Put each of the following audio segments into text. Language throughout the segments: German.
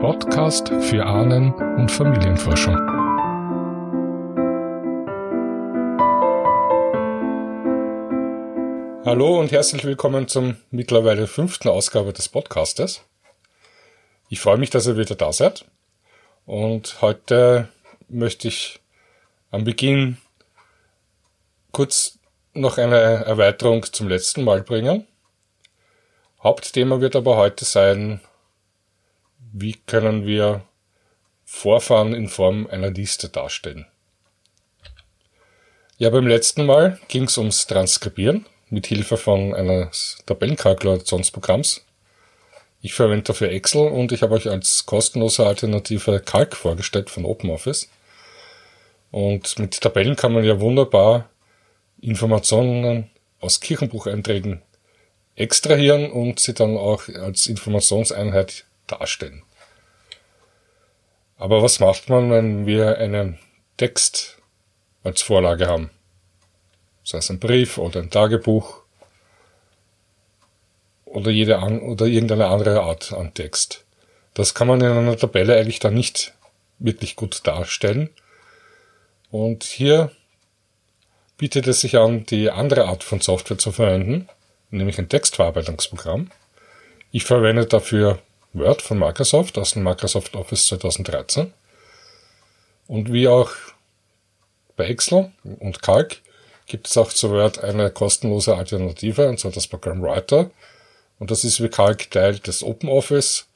Podcast für Ahnen- und Familienforschung. Hallo und herzlich willkommen zum mittlerweile fünften Ausgabe des Podcastes. Ich freue mich, dass ihr wieder da seid. Und heute möchte ich am Beginn kurz noch eine Erweiterung zum letzten Mal bringen. Hauptthema wird aber heute sein, wie können wir Vorfahren in Form einer Liste darstellen. Ja, beim letzten Mal ging es ums Transkribieren mit Hilfe von eines Tabellenkalkulationsprogramms. Ich verwende dafür Excel und ich habe euch als kostenlose Alternative Calc vorgestellt von OpenOffice. Und mit Tabellen kann man ja wunderbar Informationen aus Kirchenbucheinträgen extrahieren und sie dann auch als Informationseinheit darstellen. Aber was macht man, wenn wir einen Text als Vorlage haben? sei es ein Brief oder ein Tagebuch oder jede an, oder irgendeine andere Art an Text. Das kann man in einer Tabelle eigentlich dann nicht wirklich gut darstellen. Und hier bietet es sich an, die andere Art von Software zu verwenden, nämlich ein Textverarbeitungsprogramm. Ich verwende dafür Word von Microsoft aus dem Microsoft Office 2013. Und wie auch bei Excel und Calc gibt es auch zu Word eine kostenlose Alternative, und zwar das Programm Writer. Und das ist wie Calc Teil des OpenOffice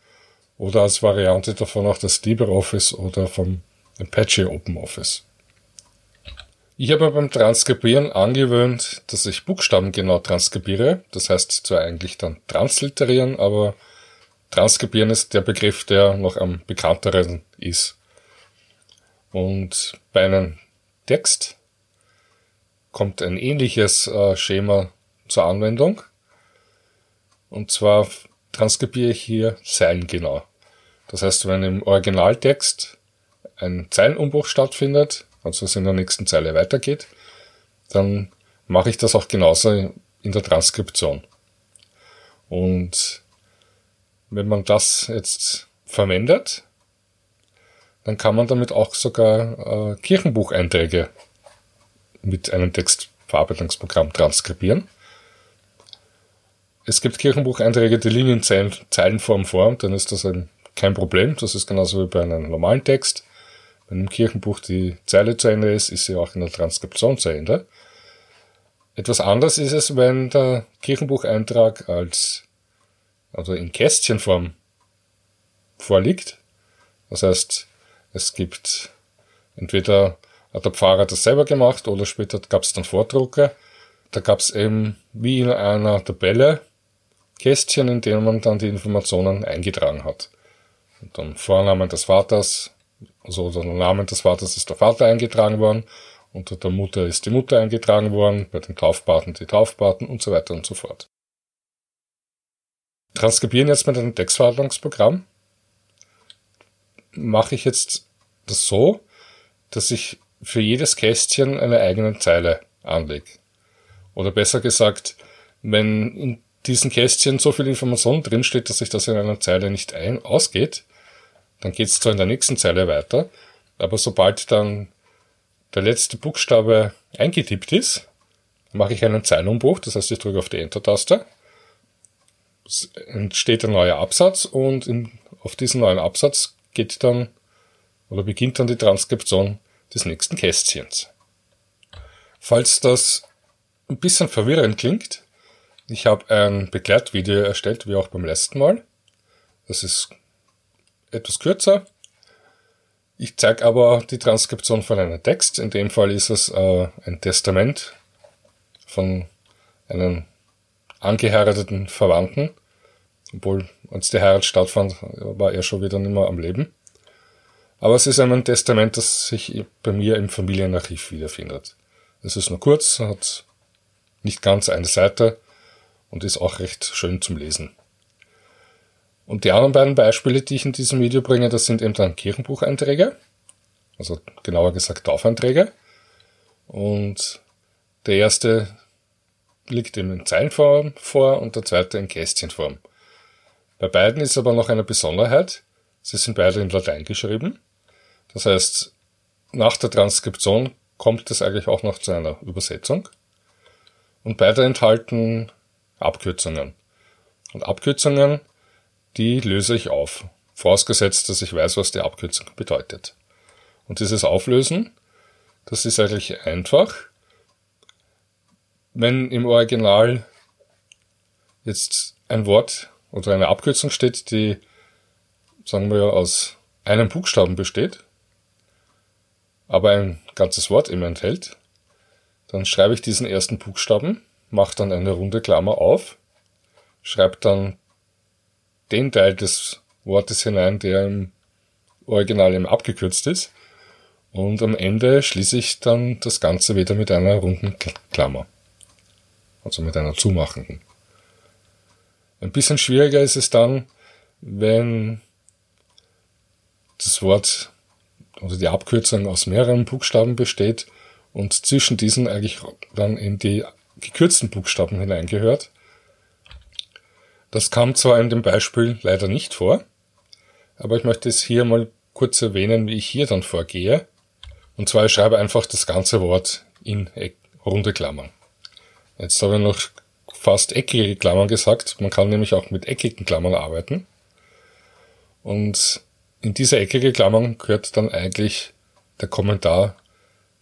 oder als Variante davon auch das LibreOffice oder vom Apache OpenOffice. Ich habe beim Transkribieren angewöhnt, dass ich Buchstaben genau transkribiere. Das heißt zwar eigentlich dann transliterieren, aber transkribieren ist der Begriff, der noch am bekannteren ist. Und bei einem Text kommt ein ähnliches äh, Schema zur Anwendung. Und zwar transkribiere ich hier zeilengenau. Das heißt, wenn im Originaltext ein Zeilenumbruch stattfindet, also es in der nächsten Zeile weitergeht, dann mache ich das auch genauso in der Transkription. Und wenn man das jetzt verwendet, dann kann man damit auch sogar äh, Kirchenbucheinträge mit einem Textverarbeitungsprogramm transkribieren. Es gibt Kirchenbucheinträge, die liegen in Zeilenform vor, dann ist das ein, kein Problem. Das ist genauso wie bei einem normalen Text. Wenn im Kirchenbuch die Zeile zu Ende ist, ist sie auch in der Transkription zu Ende. Etwas anderes ist es, wenn der Kirchenbucheintrag als, also in Kästchenform vorliegt. Das heißt, es gibt entweder hat der Pfarrer das selber gemacht oder später gab es dann Vordrucke. Da gab es eben wie in einer Tabelle Kästchen, in denen man dann die Informationen eingetragen hat. Und dann Vornamen des Vaters, also der Namen des Vaters ist der Vater eingetragen worden, unter der Mutter ist die Mutter eingetragen worden, bei den Taufpaten die Taufpaten und so weiter und so fort. Transkribieren jetzt mit einem Textverarbeitungsprogramm mache ich jetzt das so, dass ich für jedes Kästchen eine eigene Zeile anlege. Oder besser gesagt, wenn in diesen Kästchen so viel Information drinsteht, dass sich das in einer Zeile nicht ein ausgeht, dann geht es zwar in der nächsten Zeile weiter, aber sobald dann der letzte Buchstabe eingetippt ist, mache ich einen Zeilenumbruch, das heißt, ich drücke auf die Enter-Taste. Entsteht ein neuer Absatz und in, auf diesen neuen Absatz geht dann oder beginnt dann die Transkription des nächsten Kästchens. Falls das ein bisschen verwirrend klingt, ich habe ein Begleitvideo erstellt, wie auch beim letzten Mal. Das ist etwas kürzer. Ich zeige aber die Transkription von einem Text. In dem Fall ist es äh, ein Testament von einem angeheirateten Verwandten. Obwohl, als die Heirat stattfand, war er schon wieder nicht mehr am Leben. Aber es ist ein Testament, das sich bei mir im Familienarchiv wiederfindet. Es ist nur kurz, hat nicht ganz eine Seite und ist auch recht schön zum Lesen. Und die anderen beiden Beispiele, die ich in diesem Video bringe, das sind eben dann Kirchenbucheinträge, also genauer gesagt Taufeinträge. Und der erste liegt eben in Zeilenform vor und der zweite in Kästchenform. Bei beiden ist aber noch eine Besonderheit. Sie sind beide in Latein geschrieben. Das heißt, nach der Transkription kommt es eigentlich auch noch zu einer Übersetzung. Und beide enthalten Abkürzungen. Und Abkürzungen, die löse ich auf. Vorausgesetzt, dass ich weiß, was die Abkürzung bedeutet. Und dieses Auflösen, das ist eigentlich einfach. Wenn im Original jetzt ein Wort oder eine Abkürzung steht, die, sagen wir, aus einem Buchstaben besteht, aber ein ganzes Wort immer enthält, dann schreibe ich diesen ersten Buchstaben, mache dann eine runde Klammer auf, schreibe dann den Teil des Wortes hinein, der im Original eben abgekürzt ist, und am Ende schließe ich dann das Ganze wieder mit einer runden Klammer. Also mit einer zumachenden. Ein bisschen schwieriger ist es dann, wenn das Wort oder die Abkürzung aus mehreren Buchstaben besteht und zwischen diesen eigentlich dann in die gekürzten Buchstaben hineingehört. Das kam zwar in dem Beispiel leider nicht vor, aber ich möchte es hier mal kurz erwähnen, wie ich hier dann vorgehe. Und zwar ich schreibe einfach das ganze Wort in runde Klammern. Jetzt habe ich noch fast eckige Klammern gesagt. Man kann nämlich auch mit eckigen Klammern arbeiten. Und in diese eckige Klammern gehört dann eigentlich der Kommentar,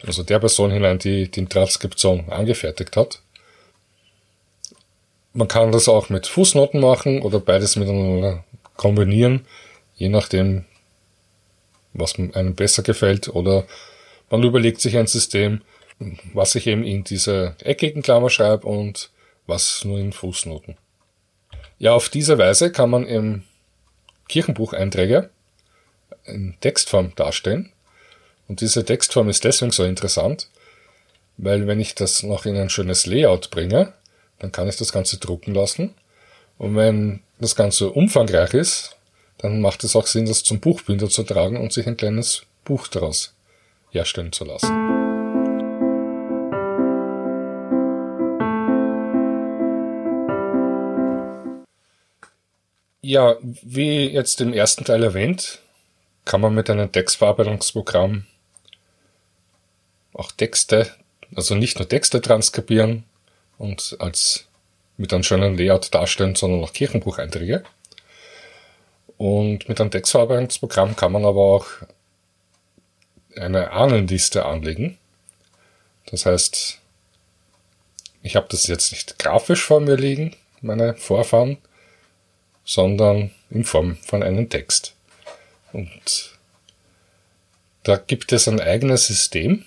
also der Person hinein, die die Transkription angefertigt hat. Man kann das auch mit Fußnoten machen oder beides miteinander kombinieren, je nachdem, was einem besser gefällt. Oder man überlegt sich ein System, was ich eben in diese eckigen Klammer schreibe und was nur in Fußnoten. Ja, auf diese Weise kann man im Kirchenbucheinträge in Textform darstellen. Und diese Textform ist deswegen so interessant, weil wenn ich das noch in ein schönes Layout bringe, dann kann ich das Ganze drucken lassen. Und wenn das Ganze umfangreich ist, dann macht es auch Sinn, das zum Buchbinder zu tragen und sich ein kleines Buch daraus herstellen zu lassen. Ja, wie jetzt im ersten Teil erwähnt, kann man mit einem Textverarbeitungsprogramm auch Texte, also nicht nur Texte transkribieren und als mit einem schönen Layout darstellen, sondern auch Kirchenbucheinträge. Und mit einem Textverarbeitungsprogramm kann man aber auch eine Ahnenliste anlegen. Das heißt, ich habe das jetzt nicht grafisch vor mir liegen, meine Vorfahren, sondern in Form von einem Text. Und da gibt es ein eigenes System,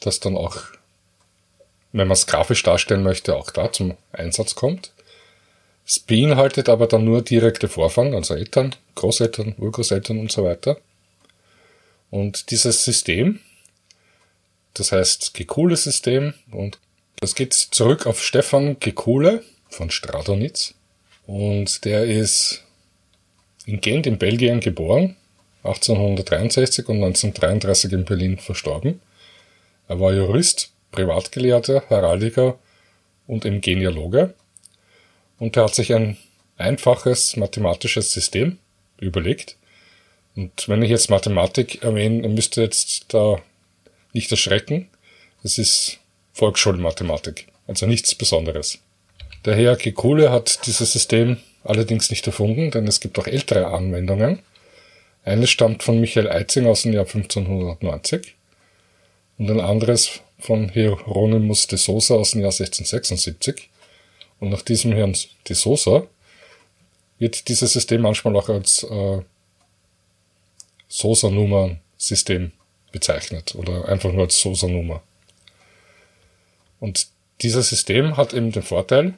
das dann auch, wenn man es grafisch darstellen möchte, auch da zum Einsatz kommt. Es beinhaltet aber dann nur direkte Vorfahren, also Eltern, Großeltern, Urgroßeltern und so weiter. Und dieses System, das heißt Gekule-System, und das geht zurück auf Stefan Gekule von Stradonitz. Und der ist in Gent in Belgien geboren 1863 und 1933 in Berlin verstorben. Er war Jurist, Privatgelehrter, Heraldiker und im Genealoge. Und er hat sich ein einfaches mathematisches System überlegt. Und wenn ich jetzt Mathematik erwähne, müsst ihr jetzt da nicht erschrecken. Es ist Volksschulmathematik, also nichts Besonderes. Der Herr Kekule hat dieses System allerdings nicht erfunden, denn es gibt auch ältere Anwendungen. Eines stammt von Michael Eitzing aus dem Jahr 1590 und ein anderes von Hieronymus de Sosa aus dem Jahr 1676. Und nach diesem Herrn de Sosa wird dieses System manchmal auch als äh, Sosa-Nummer-System bezeichnet oder einfach nur als Sosa-Nummer. Und dieses System hat eben den Vorteil,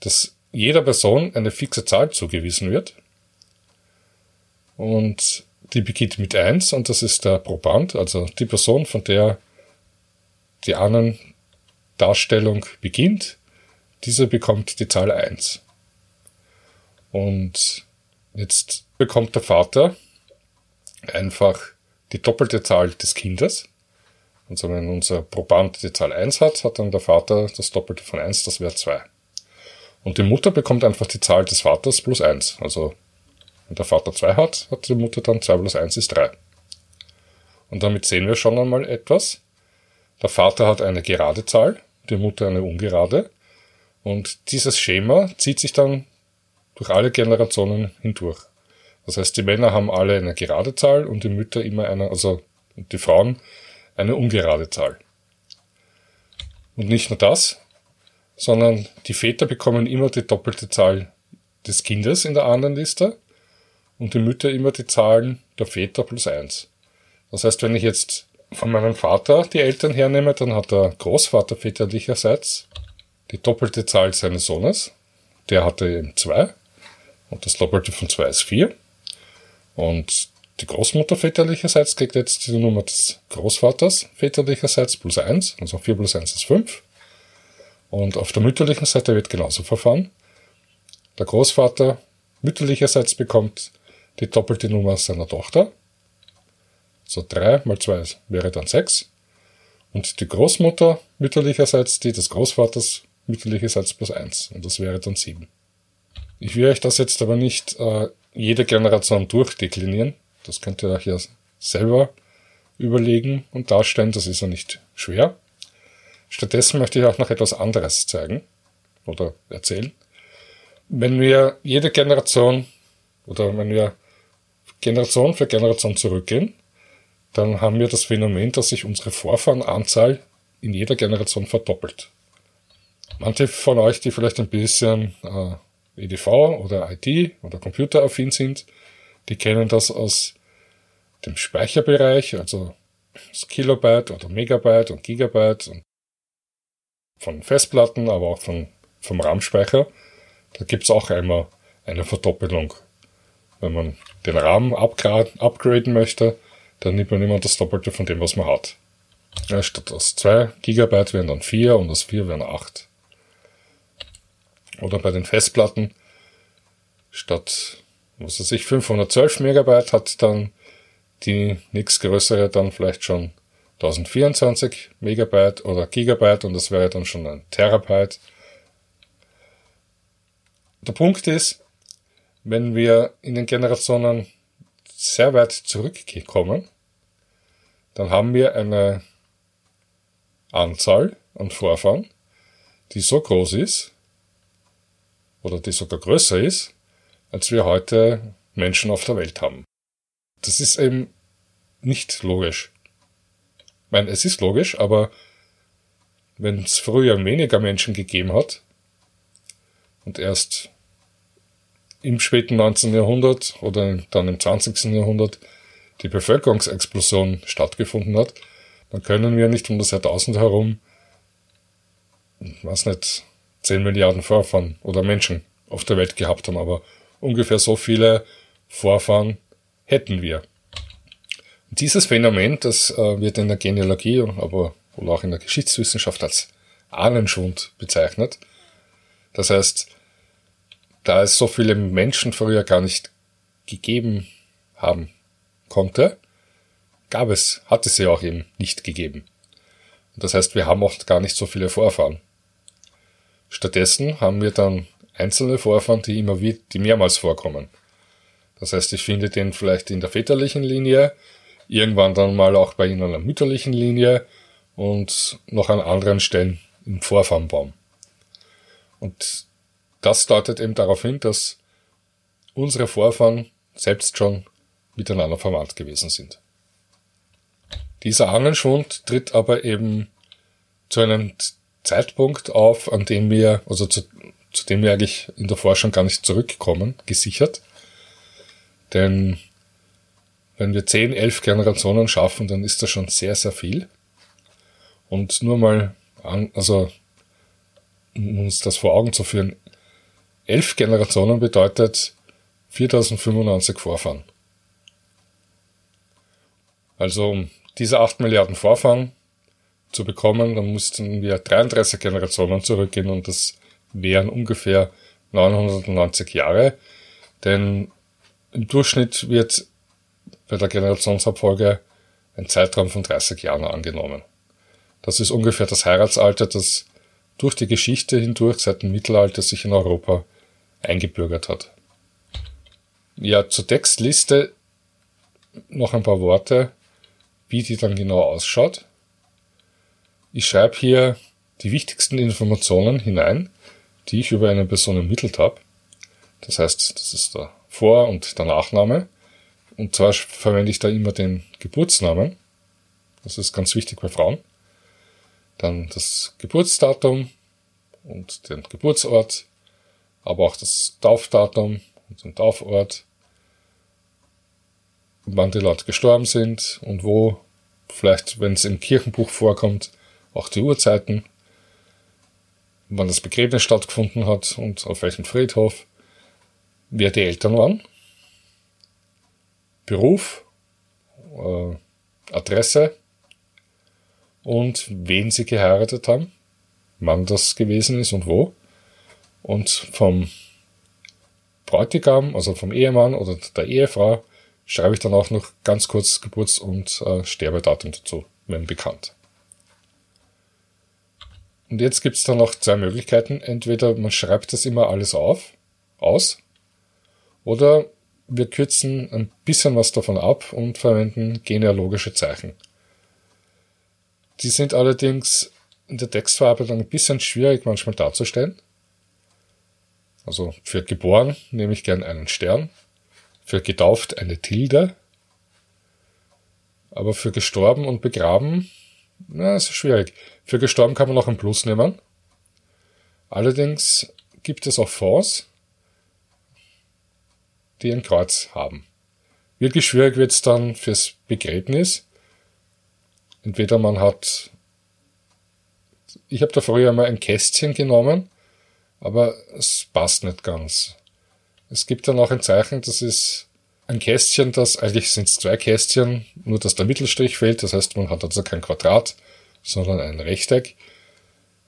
dass jeder Person eine fixe Zahl zugewiesen wird und die beginnt mit eins und das ist der Proband, also die Person, von der die Ahnen Darstellung beginnt, dieser bekommt die Zahl 1. Und jetzt bekommt der Vater einfach die doppelte Zahl des Kindes. Also wenn unser Proband die Zahl 1 hat, hat dann der Vater das Doppelte von 1, das wäre 2. Und die Mutter bekommt einfach die Zahl des Vaters plus 1. Also wenn der Vater 2 hat, hat die Mutter dann 2 plus 1 ist 3. Und damit sehen wir schon einmal etwas. Der Vater hat eine gerade Zahl, die Mutter eine ungerade. Und dieses Schema zieht sich dann durch alle Generationen hindurch. Das heißt, die Männer haben alle eine gerade Zahl und die Mütter immer eine, also die Frauen eine ungerade Zahl. Und nicht nur das, sondern die Väter bekommen immer die doppelte Zahl des Kindes in der anderen Liste und die Mütter immer die Zahlen der Väter plus eins. Das heißt, wenn ich jetzt von meinem Vater die Eltern hernehme, dann hat der Großvater väterlicherseits die doppelte Zahl seines Sohnes. Der hatte eben zwei. Und das Doppelte von zwei ist vier. Und die Großmutter väterlicherseits kriegt jetzt die Nummer des Großvaters väterlicherseits plus eins. Also vier plus eins ist fünf. Und auf der mütterlichen Seite wird genauso verfahren. Der Großvater mütterlicherseits bekommt die doppelte Nummer seiner Tochter. So drei mal zwei wäre dann sechs. Und die Großmutter mütterlicherseits die des Großvaters mütterlicherseits plus eins. Und das wäre dann sieben. Ich will euch das jetzt aber nicht äh, jede Generation durchdeklinieren. Das könnt ihr euch ja selber überlegen und darstellen. Das ist ja nicht schwer. Stattdessen möchte ich auch noch etwas anderes zeigen oder erzählen. Wenn wir jede Generation oder wenn wir Generation für Generation zurückgehen, dann haben wir das Phänomen, dass sich unsere Vorfahrenanzahl in jeder Generation verdoppelt. Manche von euch, die vielleicht ein bisschen äh, EDV oder IT oder computeraffin sind, die kennen das aus dem Speicherbereich, also das Kilobyte oder Megabyte und Gigabyte und von Festplatten, aber auch von, vom RAM-Speicher. Da gibt's auch einmal eine Verdoppelung. Wenn man den RAM upgraden möchte, dann nimmt man immer das Doppelte von dem, was man hat. Ja, statt aus 2 GB wären dann 4 und aus 4 wären 8. Oder bei den Festplatten, statt, was weiß ich, 512 Megabyte hat dann die nächstgrößere dann vielleicht schon 1024 Megabyte oder Gigabyte und das wäre dann schon ein Terabyte. Der Punkt ist, wenn wir in den Generationen sehr weit zurückkommen, dann haben wir eine Anzahl an Vorfahren, die so groß ist, oder die sogar größer ist, als wir heute Menschen auf der Welt haben. Das ist eben nicht logisch. Ich meine, es ist logisch, aber wenn es früher weniger Menschen gegeben hat und erst im späten 19. Jahrhundert oder dann im 20. Jahrhundert die Bevölkerungsexplosion stattgefunden hat, dann können wir nicht um das Jahrtausend herum, was nicht, 10 Milliarden Vorfahren oder Menschen auf der Welt gehabt haben, aber ungefähr so viele Vorfahren hätten wir. Und dieses Phänomen, das äh, wird in der Genealogie, aber wohl auch in der Geschichtswissenschaft als Ahnenschwund bezeichnet. Das heißt, da es so viele Menschen früher gar nicht gegeben haben konnte, gab es, hat es sie auch eben nicht gegeben. Das heißt, wir haben auch gar nicht so viele Vorfahren. Stattdessen haben wir dann einzelne Vorfahren, die immer wieder, die mehrmals vorkommen. Das heißt, ich finde den vielleicht in der väterlichen Linie, irgendwann dann mal auch bei ihnen in der mütterlichen Linie und noch an anderen Stellen im Vorfahrnbaum. Und das deutet eben darauf hin, dass unsere Vorfahren selbst schon miteinander verwandt gewesen sind. Dieser Ahnenschwund tritt aber eben zu einem Zeitpunkt auf, an dem wir, also zu, zu dem wir eigentlich in der Forschung gar nicht zurückkommen, gesichert. Denn wenn wir 10, 11 Generationen schaffen, dann ist das schon sehr, sehr viel. Und nur mal an, also um uns das vor Augen zu führen, 11 Generationen bedeutet 4095 Vorfahren. Also diese 8 Milliarden Vorfahren zu bekommen, dann mussten wir 33 Generationen zurückgehen und das wären ungefähr 990 Jahre. Denn im Durchschnitt wird bei der Generationsabfolge ein Zeitraum von 30 Jahren angenommen. Das ist ungefähr das Heiratsalter, das durch die Geschichte hindurch seit dem Mittelalter sich in Europa eingebürgert hat. Ja, zur Textliste noch ein paar Worte, wie die dann genau ausschaut. Ich schreibe hier die wichtigsten Informationen hinein, die ich über eine Person ermittelt habe. Das heißt, das ist der Vor- und der Nachname. Und zwar verwende ich da immer den Geburtsnamen. Das ist ganz wichtig bei Frauen. Dann das Geburtsdatum und den Geburtsort, aber auch das Taufdatum und den Taufort, wann die Leute gestorben sind und wo, vielleicht wenn es im Kirchenbuch vorkommt, auch die Uhrzeiten, wann das Begräbnis stattgefunden hat und auf welchem Friedhof, wer die Eltern waren, Beruf, äh, Adresse und wen sie geheiratet haben, wann das gewesen ist und wo. Und vom Bräutigam, also vom Ehemann oder der Ehefrau, schreibe ich dann auch noch ganz kurz Geburts- und äh, Sterbedatum dazu, wenn bekannt. Und jetzt gibt es dann noch zwei Möglichkeiten. Entweder man schreibt das immer alles auf, aus, oder wir kürzen ein bisschen was davon ab und verwenden genealogische Zeichen. Die sind allerdings in der Textverarbeitung ein bisschen schwierig manchmal darzustellen. Also für geboren nehme ich gern einen Stern, für getauft eine Tilde, aber für gestorben und begraben, na, ist schwierig. Für gestorben kann man noch ein Plus nehmen. Allerdings gibt es auch Fonds, die ein Kreuz haben. Wirklich schwierig wird es dann fürs Begräbnis. Entweder man hat, ich habe da früher mal ein Kästchen genommen, aber es passt nicht ganz. Es gibt dann auch ein Zeichen, das ist ein Kästchen, das eigentlich sind es zwei Kästchen, nur dass der Mittelstrich fehlt. Das heißt, man hat also kein Quadrat, sondern ein Rechteck.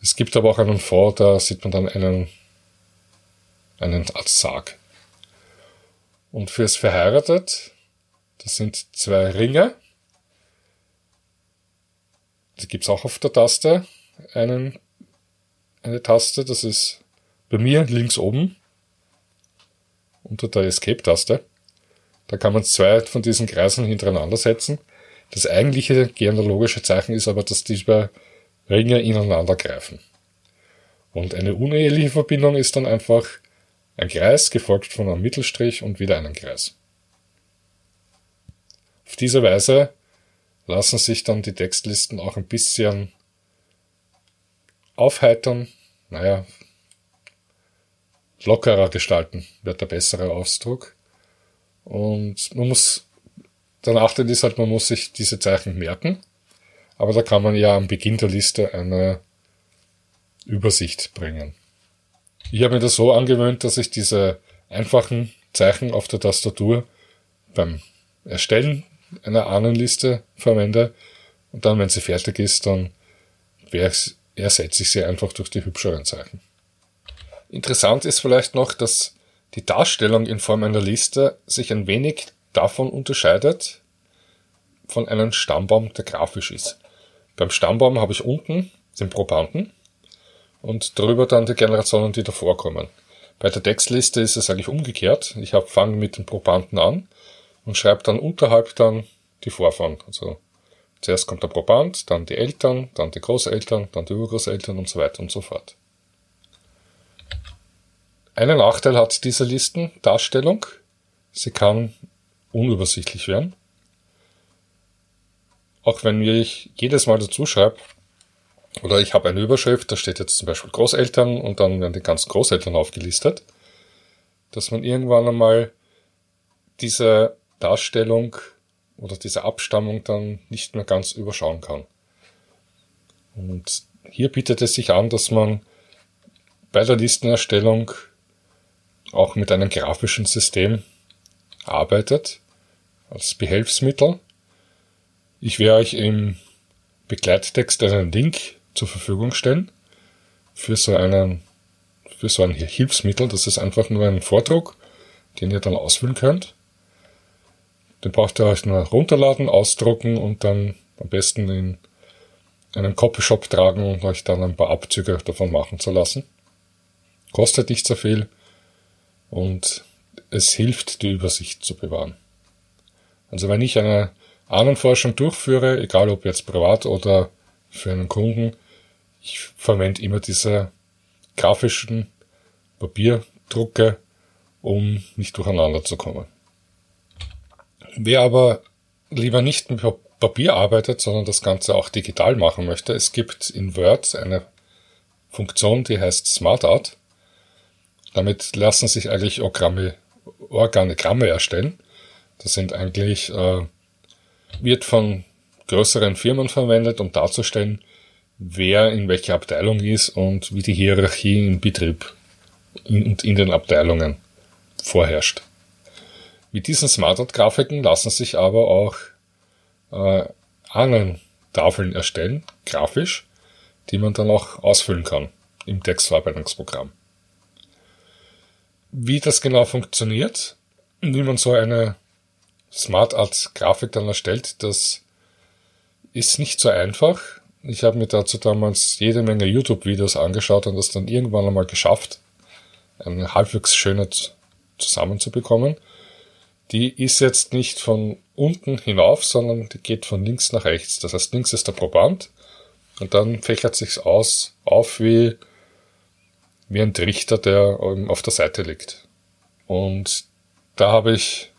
Es gibt aber auch einen Fond, da sieht man dann einen, einen Art Sarg. Und fürs Verheiratet, das sind zwei Ringe. Die gibt's auch auf der Taste. Einen, eine Taste, das ist bei mir links oben unter der Escape-Taste. Da kann man zwei von diesen Kreisen hintereinander setzen. Das eigentliche genealogische Zeichen ist aber, dass diese Ringe ineinander greifen. Und eine uneheliche Verbindung ist dann einfach ein Kreis gefolgt von einem Mittelstrich und wieder einen Kreis. Auf diese Weise lassen sich dann die Textlisten auch ein bisschen aufheitern, naja, lockerer gestalten, wird der bessere Ausdruck. Und man muss, der Nachteil ist halt, man muss sich diese Zeichen merken, aber da kann man ja am Beginn der Liste eine Übersicht bringen. Ich habe mir das so angewöhnt, dass ich diese einfachen Zeichen auf der Tastatur beim Erstellen einer Ahnenliste verwende und dann, wenn sie fertig ist, dann ersetze ich sie einfach durch die hübscheren Zeichen. Interessant ist vielleicht noch, dass die Darstellung in Form einer Liste sich ein wenig davon unterscheidet von einem Stammbaum, der grafisch ist. Beim Stammbaum habe ich unten den Probanden und darüber dann die Generationen, die davor kommen. Bei der Textliste ist es eigentlich umgekehrt. Ich fange mit den Probanden an und schreibe dann unterhalb dann die Vorfahren. Also zuerst kommt der Proband, dann die Eltern, dann die Großeltern, dann die Urgroßeltern und so weiter und so fort. Einen Nachteil hat diese Listendarstellung. Sie kann unübersichtlich werden. Auch wenn ich jedes Mal dazu schreibe, oder ich habe eine Überschrift, da steht jetzt zum Beispiel Großeltern und dann werden die ganzen Großeltern aufgelistet, dass man irgendwann einmal diese Darstellung oder diese Abstammung dann nicht mehr ganz überschauen kann. Und hier bietet es sich an, dass man bei der Listenerstellung auch mit einem grafischen System arbeitet als Behelfsmittel. Ich werde euch im Begleittext einen Link zur Verfügung stellen für so einen, für so ein Hilfsmittel. Das ist einfach nur ein Vordruck, den ihr dann ausfüllen könnt. Den braucht ihr euch nur runterladen, ausdrucken und dann am besten in einen Copyshop tragen und euch dann ein paar Abzüge davon machen zu lassen. Kostet nicht so viel und es hilft, die Übersicht zu bewahren. Also wenn ich eine Ahnenforschung durchführe, egal ob jetzt privat oder für einen Kunden, ich verwende immer diese grafischen Papierdrucke, um nicht durcheinander zu kommen. Wer aber lieber nicht mit Papier arbeitet, sondern das Ganze auch digital machen möchte, es gibt in Word eine Funktion, die heißt SmartArt. Damit lassen sich eigentlich Organigramme, Organigramme erstellen. Das sind eigentlich, äh, wird von größeren Firmen verwendet, um darzustellen, wer in welcher Abteilung ist und wie die Hierarchie im Betrieb und in den Abteilungen vorherrscht. Mit diesen SmartArt-Grafiken lassen sich aber auch äh, Ahnentafeln erstellen, grafisch, die man dann auch ausfüllen kann im Textverarbeitungsprogramm. Wie das genau funktioniert, wie man so eine Smart Art Grafik dann erstellt, das ist nicht so einfach. Ich habe mir dazu damals jede Menge YouTube-Videos angeschaut und das dann irgendwann einmal geschafft, eine halbwegs schöne zusammenzubekommen. Die ist jetzt nicht von unten hinauf, sondern die geht von links nach rechts. Das heißt, links ist der Proband und dann fächert sich's aus, auf wie, wie ein Trichter, der auf der Seite liegt. Und da habe ich,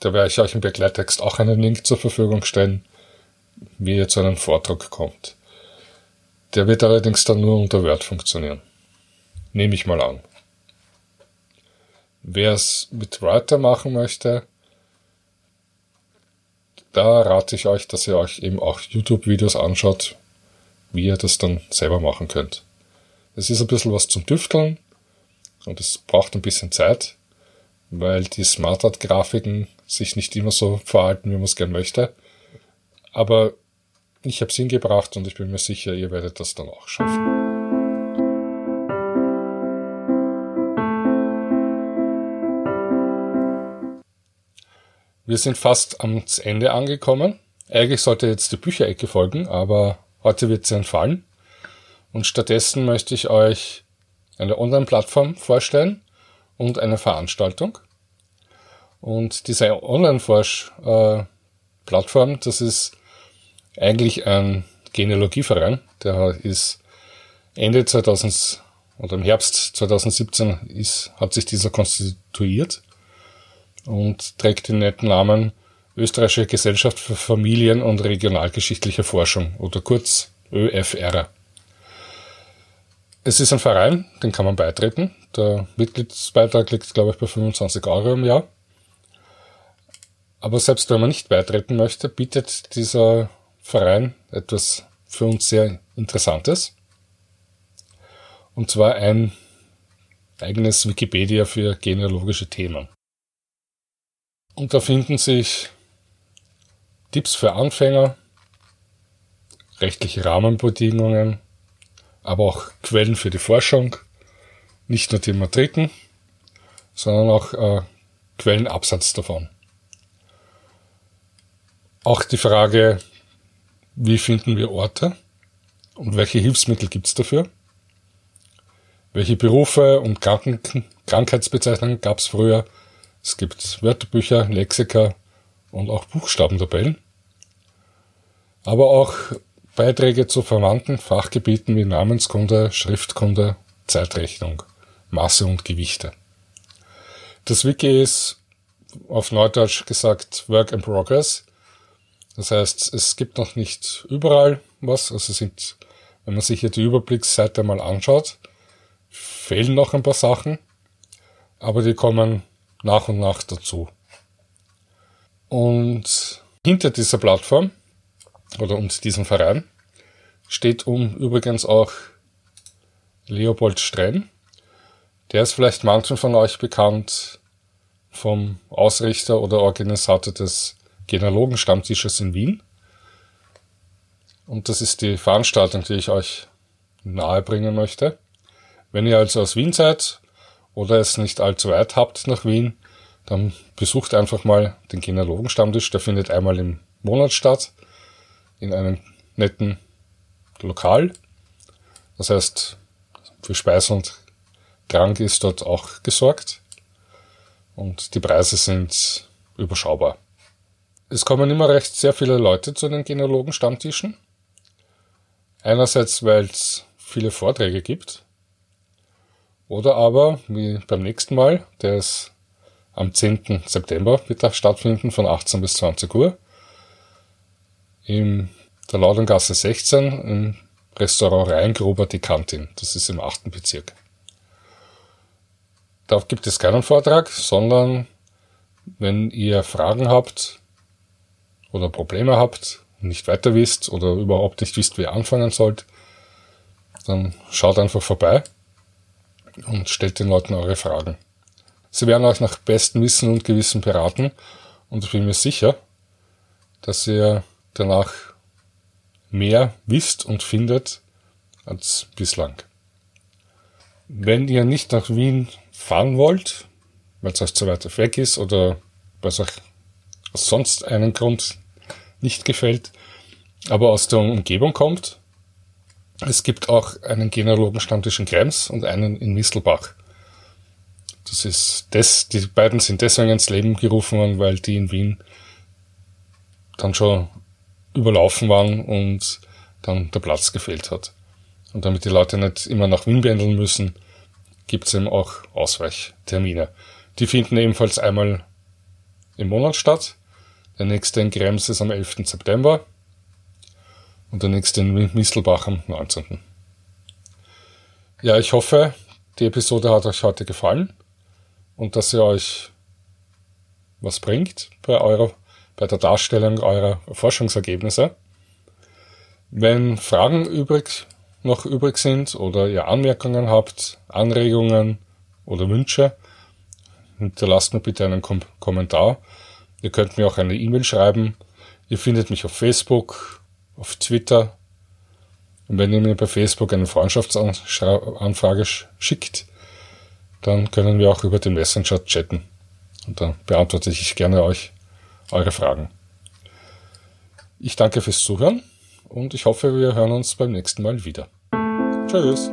da werde ich euch im Begleittext auch einen Link zur Verfügung stellen, wie ihr zu einem Vortrag kommt. Der wird allerdings dann nur unter Word funktionieren. Nehme ich mal an. Wer es mit Writer machen möchte, da rate ich euch, dass ihr euch eben auch YouTube-Videos anschaut, wie ihr das dann selber machen könnt. Es ist ein bisschen was zum Tüfteln und es braucht ein bisschen Zeit, weil die Smart Art Grafiken sich nicht immer so verhalten, wie man es gern möchte. Aber ich habe es hingebracht und ich bin mir sicher, ihr werdet das dann auch schaffen. Wir sind fast ans Ende angekommen. Eigentlich sollte jetzt die Bücherecke folgen, aber heute wird sie entfallen. Und stattdessen möchte ich euch eine Online-Plattform vorstellen und eine Veranstaltung. Und diese Online-Plattform, das ist eigentlich ein Genealogieverein. Der ist Ende 2000 oder im Herbst 2017 ist, hat sich dieser konstituiert und trägt den netten Namen Österreichische Gesellschaft für Familien- und Regionalgeschichtliche Forschung oder kurz ÖFR. Es ist ein Verein, den kann man beitreten. Der Mitgliedsbeitrag liegt, glaube ich, bei 25 Euro im Jahr. Aber selbst wenn man nicht beitreten möchte, bietet dieser Verein etwas für uns sehr Interessantes. Und zwar ein eigenes Wikipedia für genealogische Themen. Und da finden sich Tipps für Anfänger, rechtliche Rahmenbedingungen, aber auch Quellen für die Forschung, nicht nur die Matriken, sondern auch äh, Quellenabsatz davon. Auch die Frage, wie finden wir Orte und welche Hilfsmittel gibt es dafür? Welche Berufe und Kranken Krankheitsbezeichnungen gab es früher? Es gibt Wörterbücher, Lexika und auch Buchstabentabellen. Aber auch Beiträge zu verwandten Fachgebieten wie Namenskunde, Schriftkunde, Zeitrechnung, Masse und Gewichte. Das Wiki ist auf Neudeutsch gesagt Work in Progress. Das heißt, es gibt noch nicht überall was. Also sind, wenn man sich hier die Überblicksseite mal anschaut, fehlen noch ein paar Sachen, aber die kommen nach und nach dazu. Und hinter dieser Plattform oder und diesem Verein steht um übrigens auch Leopold Strenn. Der ist vielleicht manchen von euch bekannt vom Ausrichter oder Organisator des Genealogenstammtisches in Wien. Und das ist die Veranstaltung, die ich euch nahebringen möchte. Wenn ihr also aus Wien seid oder es nicht allzu weit habt nach Wien, dann besucht einfach mal den Genealogenstammtisch. Der findet einmal im Monat statt, in einem netten Lokal. Das heißt, für Speis und Trank ist dort auch gesorgt. Und die Preise sind überschaubar. Es kommen immer recht sehr viele Leute zu den Genealogen-Stammtischen. Einerseits, weil es viele Vorträge gibt. Oder aber, wie beim nächsten Mal, der ist am 10. September, er stattfinden von 18 bis 20 Uhr. In der Laudengasse 16 im Restaurant Rheingruber die Kantin. Das ist im 8. Bezirk. Da gibt es keinen Vortrag, sondern wenn ihr Fragen habt oder Probleme habt, nicht weiter wisst oder überhaupt nicht wisst, wie ihr anfangen sollt, dann schaut einfach vorbei und stellt den Leuten eure Fragen. Sie werden euch nach bestem Wissen und Gewissen beraten und ich bin mir sicher, dass ihr danach mehr wisst und findet als bislang. Wenn ihr nicht nach Wien fahren wollt, weil es euch zu weit weg ist oder weil es euch sonst einen Grund nicht gefällt, aber aus der Umgebung kommt, es gibt auch einen Genealogenstammtisch in Krems und einen in Mistelbach. Das ist das, die beiden sind deswegen ins Leben gerufen worden, weil die in Wien dann schon überlaufen waren und dann der Platz gefehlt hat. Und damit die Leute nicht immer nach Wien pendeln müssen, gibt es eben auch Ausweichtermine. Die finden ebenfalls einmal im Monat statt. Der nächste in Krems ist am 11. September und der nächste in Mistelbach am 19. Ja, ich hoffe, die Episode hat euch heute gefallen und dass sie euch was bringt bei eurer, bei der Darstellung eurer Forschungsergebnisse. Wenn Fragen übrig noch übrig sind oder ihr Anmerkungen habt, Anregungen oder Wünsche, hinterlasst mir bitte einen Kom Kommentar. Ihr könnt mir auch eine E-Mail schreiben. Ihr findet mich auf Facebook, auf Twitter. Und wenn ihr mir bei Facebook eine Freundschaftsanfrage schickt, dann können wir auch über den Messenger chatten. Und dann beantworte ich gerne euch eure Fragen. Ich danke fürs Zuhören und ich hoffe, wir hören uns beim nächsten Mal wieder. Tschüss.